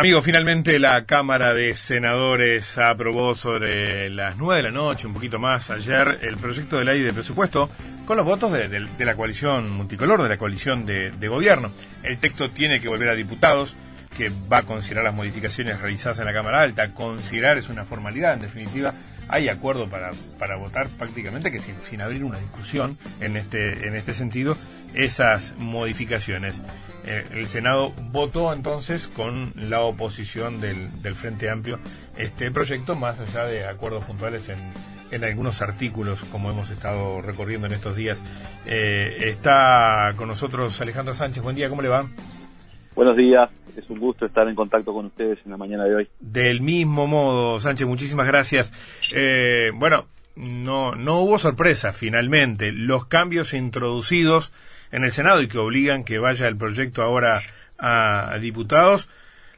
Amigo, finalmente la Cámara de Senadores aprobó sobre las nueve de la noche, un poquito más ayer, el proyecto de ley de presupuesto con los votos de, la coalición multicolor, de la coalición de, gobierno. El texto tiene que volver a diputados, que va a considerar las modificaciones realizadas en la Cámara Alta. Considerar es una formalidad, en definitiva, hay acuerdo para, para votar prácticamente que sin, sin abrir una discusión en este, en este sentido esas modificaciones. Eh, el Senado votó entonces con la oposición del, del, Frente Amplio este proyecto, más allá de acuerdos puntuales en, en algunos artículos, como hemos estado recorriendo en estos días. Eh, está con nosotros Alejandro Sánchez. Buen día, ¿cómo le va? Buenos días, es un gusto estar en contacto con ustedes en la mañana de hoy. Del mismo modo, Sánchez, muchísimas gracias. Eh, bueno, no, no hubo sorpresa finalmente. Los cambios introducidos en el Senado y que obligan que vaya el proyecto ahora a, diputados,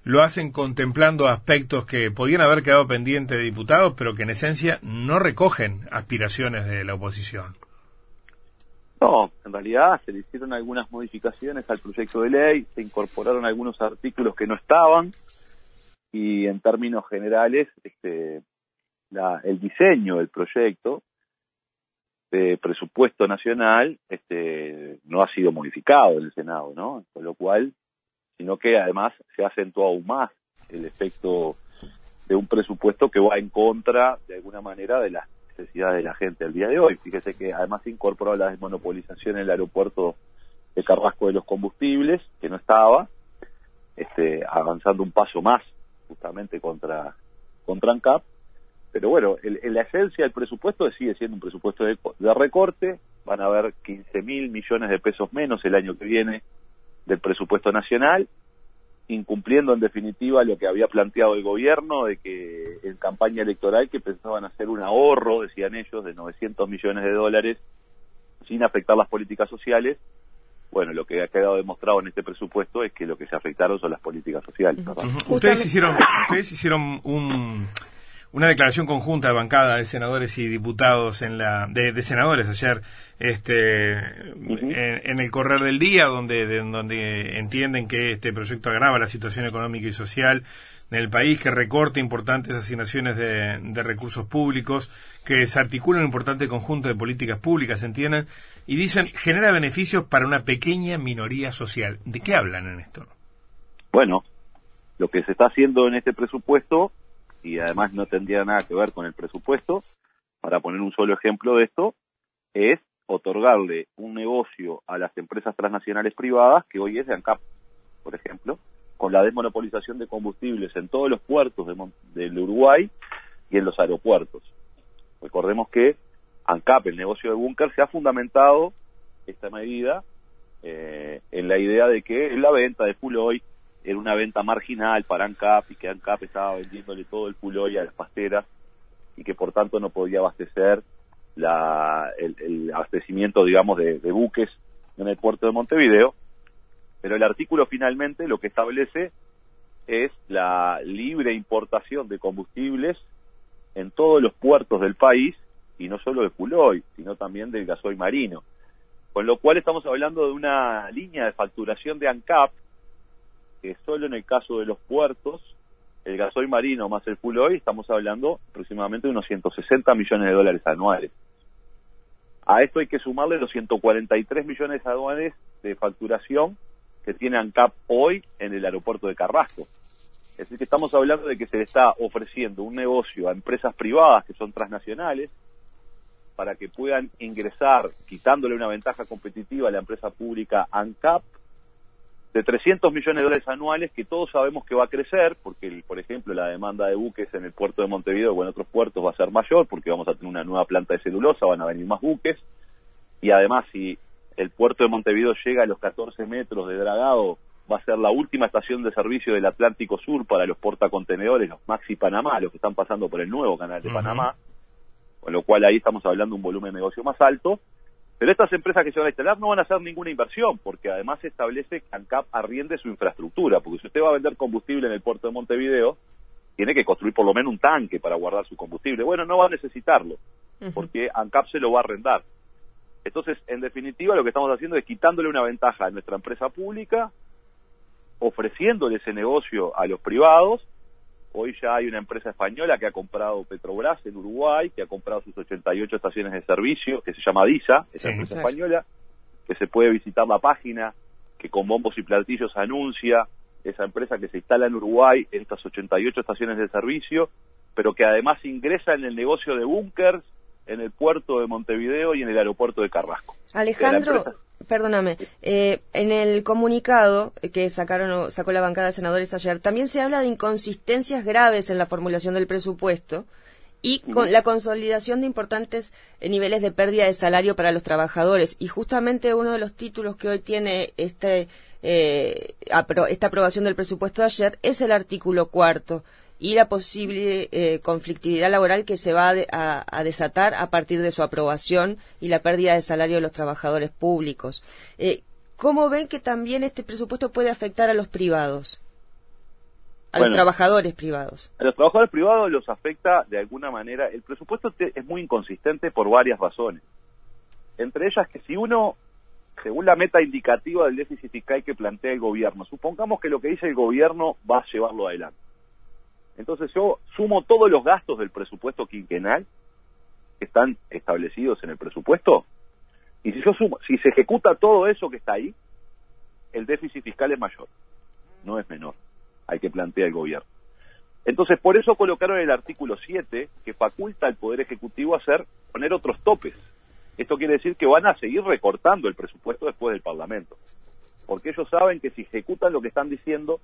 lo hacen contemplando aspectos que podían haber quedado pendientes de diputados, pero que en esencia no recogen aspiraciones de la oposición. No, en realidad se le hicieron algunas modificaciones al proyecto de ley, se incorporaron algunos artículos que no estaban y en términos generales este, el diseño del proyecto de presupuesto nacional este, no ha sido modificado en el Senado, ¿no? Con lo cual, sino que además se ha acentuado aún más el efecto de un presupuesto que va en contra, de alguna manera, de las necesidades de la gente el día de hoy. Fíjese que además se incorporó la desmonopolización en el aeropuerto de Carrasco de los combustibles, que no estaba, este, avanzando un paso más justamente contra, contra ANCAP, pero bueno, en la esencia del presupuesto sigue siendo un presupuesto de, recorte, van a haber 15 mil millones de pesos menos el año que viene del presupuesto nacional, incumpliendo en definitiva lo que había planteado el gobierno de que en campaña electoral que pensaban hacer un ahorro, decían ellos, de 900 millones de dólares sin afectar las políticas sociales. Bueno, lo que ha quedado demostrado en este presupuesto es que lo que se afectaron son las políticas sociales. Ustedes hicieron, ustedes hicieron un una declaración conjunta de bancada de senadores y diputados en la de, senadores ayer este en, el correr del día donde donde entienden que este proyecto agrava la situación económica y social del país que recorta importantes asignaciones de, de recursos públicos que se articula un importante conjunto de políticas públicas entienden y dicen genera beneficios para una pequeña minoría social. De qué hablan en esto bueno lo que se está haciendo en este presupuesto y además no tendría nada que ver con el presupuesto, para poner un solo ejemplo de esto, es otorgarle un negocio a las empresas transnacionales privadas que hoy es de ANCAP, por ejemplo, con la desmonopolización de combustibles en todos los puertos de, del Uruguay y en los aeropuertos. Recordemos que ANCAP, el negocio de búnker, se ha fundamentado esta medida eh, en la idea de que la venta de full oil era una venta marginal para ANCAP y que ANCAP estaba vendiéndole todo el puloy a las pasteras y que por tanto no podía abastecer la, el, abastecimiento, digamos, de, buques en el puerto de Montevideo. Pero el artículo finalmente lo que establece es la libre importación de combustibles en todos los puertos del país y no solo de Puloy, sino también del gasoil marino. Con lo cual estamos hablando de una línea de facturación de ANCAP que solo en el caso de los puertos, el gasoil marino más el full oil, estamos hablando aproximadamente de unos 160 millones de dólares anuales. A esto hay que sumarle los 143 millones anuales de facturación que tiene ANCAP hoy en el aeropuerto de Carrasco. Es decir, que estamos hablando de que se le está ofreciendo un negocio a empresas privadas que son transnacionales para que puedan ingresar, quitándole una ventaja competitiva a la empresa pública ANCAP, de 300 millones de dólares anuales que todos sabemos que va a crecer, porque, por ejemplo, la demanda de buques en el puerto de Montevideo o en otros puertos va a ser mayor, porque vamos a tener una nueva planta de celulosa, van a venir más buques, y además si el puerto de Montevideo llega a los 14 metros de dragado, va a ser la última estación de servicio del Atlántico Sur para los portacontenedores, los Maxi Panamá, los que están pasando por el nuevo canal de Panamá, con lo cual ahí estamos hablando de un volumen de negocio más alto, pero estas empresas que se van a instalar no van a hacer ninguna inversión, porque además se establece que ANCAP arriende su infraestructura, porque si usted va a vender combustible en el puerto de Montevideo, tiene que construir por lo menos un tanque para guardar su combustible. Bueno, no va a necesitarlo, porque ANCAP se lo va a arrendar. Entonces, en definitiva, lo que estamos haciendo es quitándole una ventaja a nuestra empresa pública ofreciéndole ese negocio a los privados. Hoy ya hay una empresa española que ha comprado Petrobras en Uruguay, que ha comprado sus 88 estaciones de servicio, que se llama DISA, esa empresa española, que se puede visitar la página, que con bombos y platillos anuncia esa empresa que se instala en Uruguay en estas 88 estaciones de servicio, pero que además ingresa en el negocio de búnkers en el puerto de Montevideo y en el aeropuerto de Carrasco. Alejandro, perdóname, eh, en el comunicado que sacaron sacó la bancada de senadores ayer, también se habla de inconsistencias graves en la formulación del presupuesto y con la consolidación de importantes eh, niveles de pérdida de salario para los trabajadores. Y justamente uno de los títulos que hoy tiene este, eh, esta aprobación del presupuesto de ayer es el artículo cuarto y la posible eh, conflictividad laboral que se va a, desatar a partir de su aprobación y la pérdida de salario de los trabajadores públicos. Eh, ¿Cómo ven que también este presupuesto puede afectar a los privados? A los trabajadores privados. A los trabajadores privados los afecta de alguna manera. El presupuesto es muy inconsistente por varias razones. Entre ellas que si uno, según la meta indicativa del déficit fiscal que plantea el gobierno, supongamos que lo que dice el gobierno va a llevarlo adelante entonces yo sumo todos los gastos del presupuesto quinquenal que están establecidos en el presupuesto y si yo sumo, si se ejecuta todo eso que está ahí, el déficit fiscal es mayor, no es menor, hay que plantear el gobierno. Entonces, por eso colocaron el artículo 7 que faculta al Poder Ejecutivo hacer, poner otros topes. Esto quiere decir que van a seguir recortando el presupuesto después del Parlamento. Porque ellos saben que si ejecutan lo que están diciendo,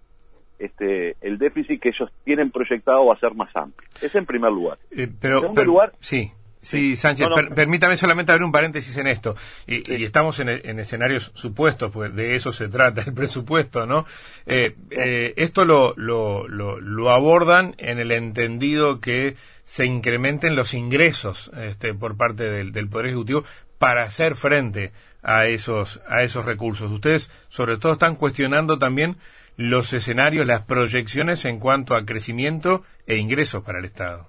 este, el déficit que ellos tienen proyectado va a ser más amplio. Es en primer lugar. Eh, pero, en segundo lugar, sí. Sí, Sánchez, permítame solamente abrir un paréntesis en esto. Y, estamos en, escenarios supuestos, pues de eso se trata el presupuesto, ¿no? Eh, eh, esto lo, lo, lo, abordan en el entendido que se incrementen los ingresos este, por parte del, del Poder Ejecutivo para hacer frente a esos, a esos recursos. Ustedes, sobre todo, están cuestionando también los escenarios, las proyecciones en cuanto a crecimiento e ingresos para el Estado.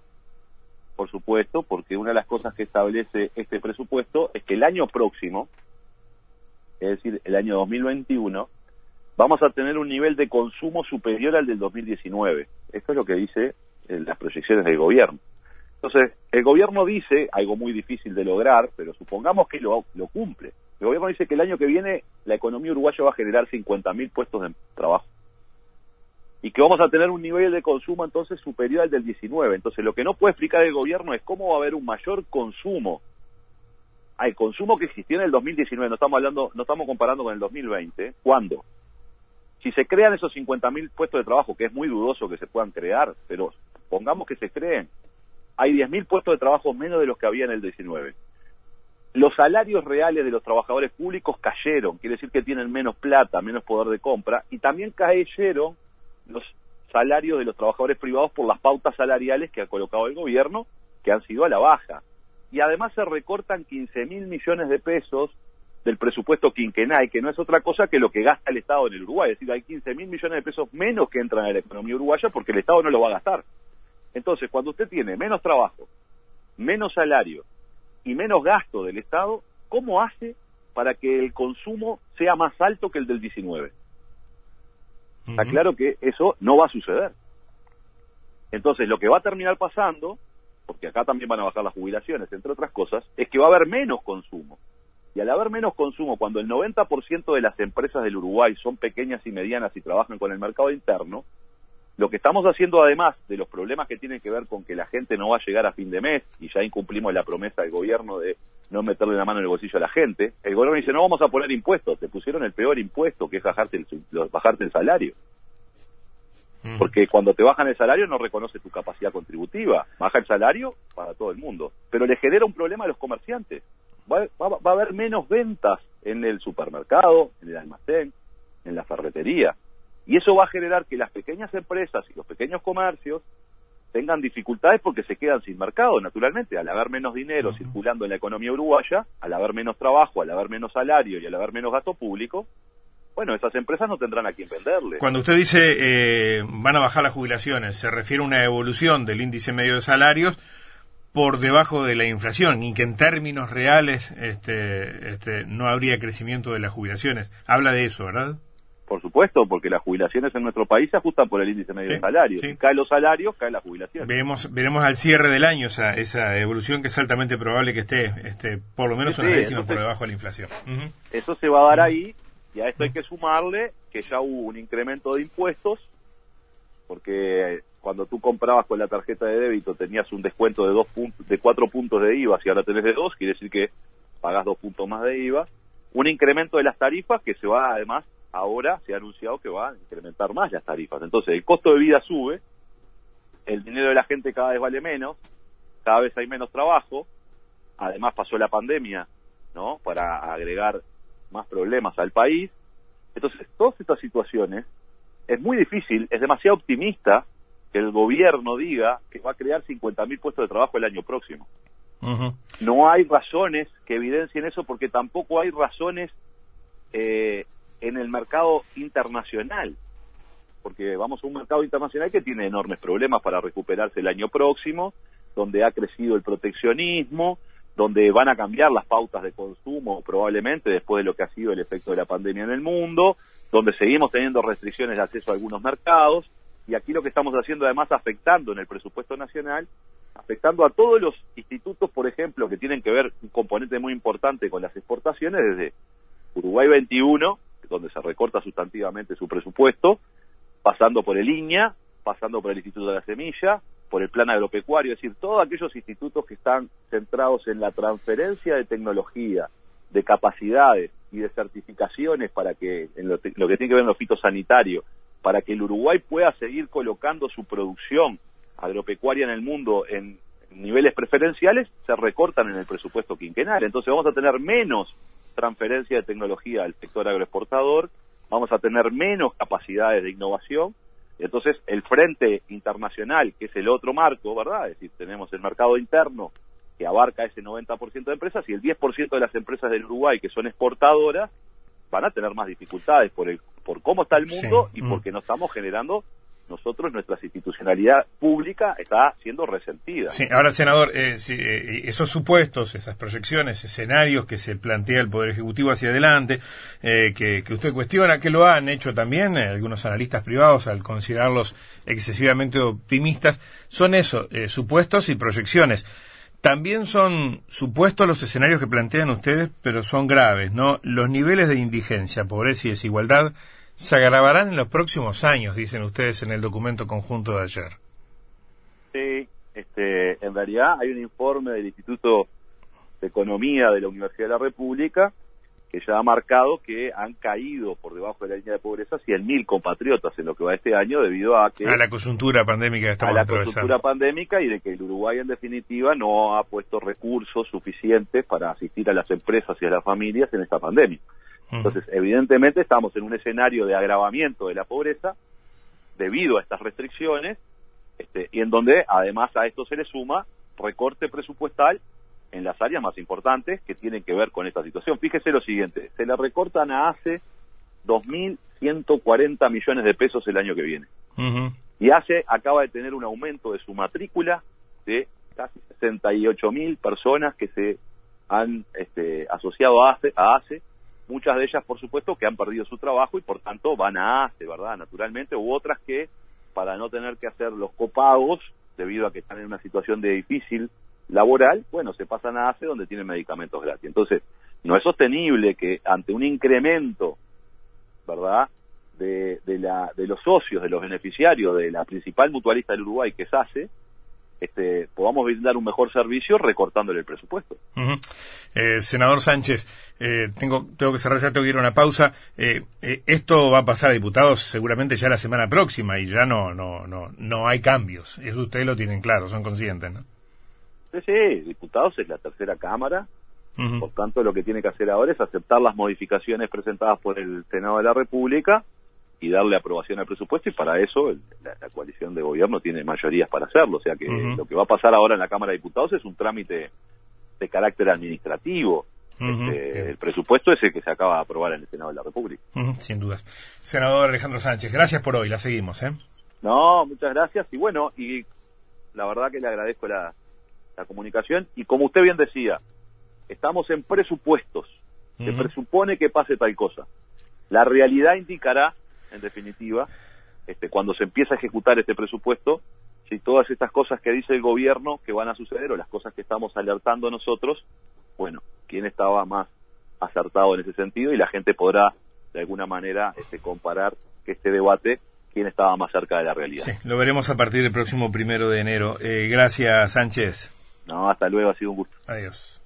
Por supuesto, porque una de las cosas que establece este presupuesto es que el año próximo, es decir, el año 2021, vamos a tener un nivel de consumo superior al del 2019. Esto es lo que dice eh, las proyecciones del gobierno. Entonces, el gobierno dice, algo muy difícil de lograr, pero supongamos que lo, lo cumple. El gobierno dice que el año que viene la economía uruguaya va a generar 50.000 puestos de trabajo y que vamos a tener un nivel de consumo entonces superior al del 19. Entonces lo que no puede explicar el gobierno es cómo va a haber un mayor consumo al consumo que existió en el 2019, no estamos hablando, no estamos comparando con el 2020, ¿cuándo? Si se crean esos 50.000 puestos de trabajo, que es muy dudoso que se puedan crear, pero pongamos que se creen, hay 10.000 puestos de trabajo menos de los que había en el 19. Los salarios reales de los trabajadores públicos cayeron, quiere decir que tienen menos plata, menos poder de compra, y también cayeron los salarios de los trabajadores privados por las pautas salariales que ha colocado el gobierno, que han sido a la baja. Y además se recortan 15 mil millones de pesos del presupuesto quinquenal, que no es otra cosa que lo que gasta el Estado en el Uruguay. Es decir, hay 15 mil millones de pesos menos que entran a la economía uruguaya porque el Estado no lo va a gastar. Entonces, cuando usted tiene menos trabajo, menos salario y menos gasto del Estado, ¿cómo hace para que el consumo sea más alto que el del 19? Está claro que eso no va a suceder. Entonces, lo que va a terminar pasando, porque acá también van a bajar las jubilaciones, entre otras cosas, es que va a haber menos consumo. Y al haber menos consumo, cuando el 90% de las empresas del Uruguay son pequeñas y medianas y trabajan con el mercado interno, lo que estamos haciendo además de los problemas que tienen que ver con que la gente no va a llegar a fin de mes, y ya incumplimos la promesa del gobierno de no meterle la mano en el bolsillo a la gente, el gobierno dice no vamos a poner impuestos, te pusieron el peor impuesto que es bajarte el, bajarte el salario. Mm. Porque cuando te bajan el salario no reconoce tu capacidad contributiva, baja el salario para todo el mundo, pero le genera un problema a los comerciantes. Va, va a haber menos ventas en el supermercado, en el almacén, en la ferretería. Y eso va a generar que las pequeñas empresas y los pequeños comercios tengan dificultades porque se quedan sin mercado, naturalmente, al haber menos dinero circulando en la economía uruguaya, al haber menos trabajo, al haber menos salario y al haber menos gasto público, bueno, esas empresas no tendrán a quién venderle. Cuando usted dice eh, van a bajar las jubilaciones, se refiere a una evolución del índice medio de salarios por debajo de la inflación y que en términos reales este, este, no habría crecimiento de las jubilaciones. Habla de eso, ¿verdad? Por supuesto, porque las jubilaciones en nuestro país se ajustan por el índice medio de salario. Si caen los salarios, cae la jubilación. Veremos, veremos al cierre del año esa, esa evolución que es altamente probable que esté este, por lo menos una décima por debajo de la inflación. Eso se va a dar ahí y a esto hay que sumarle que ya hubo un incremento de impuestos porque cuando tú comprabas con la tarjeta de débito tenías un descuento de dos de cuatro puntos de IVA, si ahora tenés de dos, quiere decir que pagás dos puntos más de IVA. Un incremento de las tarifas que se va además ahora se ha anunciado que va a incrementar más las tarifas. Entonces, el costo de vida sube, el dinero de la gente cada vez vale menos, cada vez hay menos trabajo, además pasó la pandemia, ¿no? Para agregar más problemas al país. Entonces, todas estas situaciones es muy difícil, es demasiado optimista que el gobierno diga que va a crear 50.000 puestos de trabajo el año próximo. No hay razones que evidencien eso porque tampoco hay razones eh, en el mercado internacional, porque vamos a un mercado internacional que tiene enormes problemas para recuperarse el año próximo, donde ha crecido el proteccionismo, donde van a cambiar las pautas de consumo probablemente después de lo que ha sido el efecto de la pandemia en el mundo, donde seguimos teniendo restricciones de acceso a algunos mercados, y aquí lo que estamos haciendo además afectando en el presupuesto nacional, afectando a todos los institutos, por ejemplo, que tienen que ver un componente muy importante con las exportaciones, desde Uruguay 21, donde se recorta sustantivamente su presupuesto, pasando por el INEA, pasando por el Instituto de la Semilla, por el Plan Agropecuario, es decir, todos aquellos institutos que están centrados en la transferencia de tecnología, de capacidades y de certificaciones para que, en lo, que tiene que ver en lo fitosanitario, para que el Uruguay pueda seguir colocando su producción agropecuaria en el mundo en niveles preferenciales, se recortan en el presupuesto quinquenal. Entonces vamos a tener menos transferencia de tecnología al sector agroexportador, vamos a tener menos capacidades de innovación. Entonces, el frente internacional, que es el otro marco, ¿verdad? Es decir, tenemos el mercado interno que abarca ese 90% de empresas y el 10% de las empresas del Uruguay que son exportadoras van a tener más dificultades por el por cómo está el mundo y mm. porque no estamos generando nosotros nuestra institucionalidad pública está siendo resentida. Sí, ahora senador, eh, eh, esos supuestos, esas proyecciones, escenarios que se plantea el Poder Ejecutivo hacia adelante, eh, que, usted cuestiona, que lo han hecho también algunos analistas privados al considerarlos excesivamente optimistas, son eso, supuestos y proyecciones. También son supuestos los escenarios que plantean ustedes, pero son graves, ¿no? Los niveles de indigencia, pobreza y desigualdad se agravarán en los próximos años, dicen ustedes en el documento conjunto de ayer. Sí, este, en realidad hay un informe del Instituto de Economía de la Universidad de la República que ya ha marcado que han caído por debajo de la línea de pobreza 100.000 compatriotas en lo que va este año debido a que... A la coyuntura pandémica que estamos A la coyuntura pandémica y de que el Uruguay en definitiva no ha puesto recursos suficientes para asistir a las empresas y a las familias en esta pandemia. Entonces, evidentemente estamos en un escenario de agravamiento de la pobreza debido a estas restricciones este, y en donde además a esto se le suma recorte presupuestal en las áreas más importantes que tienen que ver con esta situación. Fíjese lo siguiente, se le recortan a ACE 2.140 millones de pesos el año que viene. Y ACE acaba de tener un aumento de su matrícula de casi 68.000 personas que se han este, asociado a ACE, a ACE muchas de ellas, por supuesto, que han perdido su trabajo y por tanto van a ACE, ¿verdad? Naturalmente, u otras que, para no tener que hacer los copagos, debido a que están en una situación de difícil laboral, bueno, se pasan a ACE donde tienen medicamentos gratis. Entonces, no es sostenible que ante un incremento, ¿verdad?, de, de, la, de los socios, de los beneficiarios de la principal mutualista del Uruguay, que es ACE, este, podamos brindar un mejor servicio recortándole el presupuesto. eh, senador Sánchez, eh, tengo, tengo que cerrar ya, tengo que ir a una pausa. Eh, eh, esto va a pasar a diputados seguramente ya la semana próxima y ya no, no, no, no hay cambios. Eso ustedes lo tienen claro, son conscientes, ¿no? Sí, sí, diputados es la tercera cámara. Por tanto, lo que tiene que hacer ahora es aceptar las modificaciones presentadas por el Senado de la República y darle aprobación al presupuesto y para eso la, coalición de gobierno tiene mayorías para hacerlo. O sea que lo que va a pasar ahora en la Cámara de Diputados es un trámite de carácter administrativo. Este, el presupuesto es el que se acaba de aprobar en el Senado de la República. sin duda. Senador Alejandro Sánchez, gracias por hoy, la seguimos. ¿eh? No, muchas gracias y bueno, y la verdad que le agradezco la, la comunicación y como usted bien decía, estamos en presupuestos, se presupone que pase tal cosa La realidad indicará, en definitiva, este, cuando se empieza a ejecutar este presupuesto, si todas estas cosas que dice el gobierno que van a suceder o las cosas que estamos alertando nosotros, bueno, quién estaba más acertado en ese sentido y la gente podrá de alguna manera este, comparar que este debate quién estaba más cerca de la realidad. Sí, lo veremos a partir del próximo primero de enero. Eh, gracias, Sánchez. No, hasta luego, ha sido un gusto. Adiós.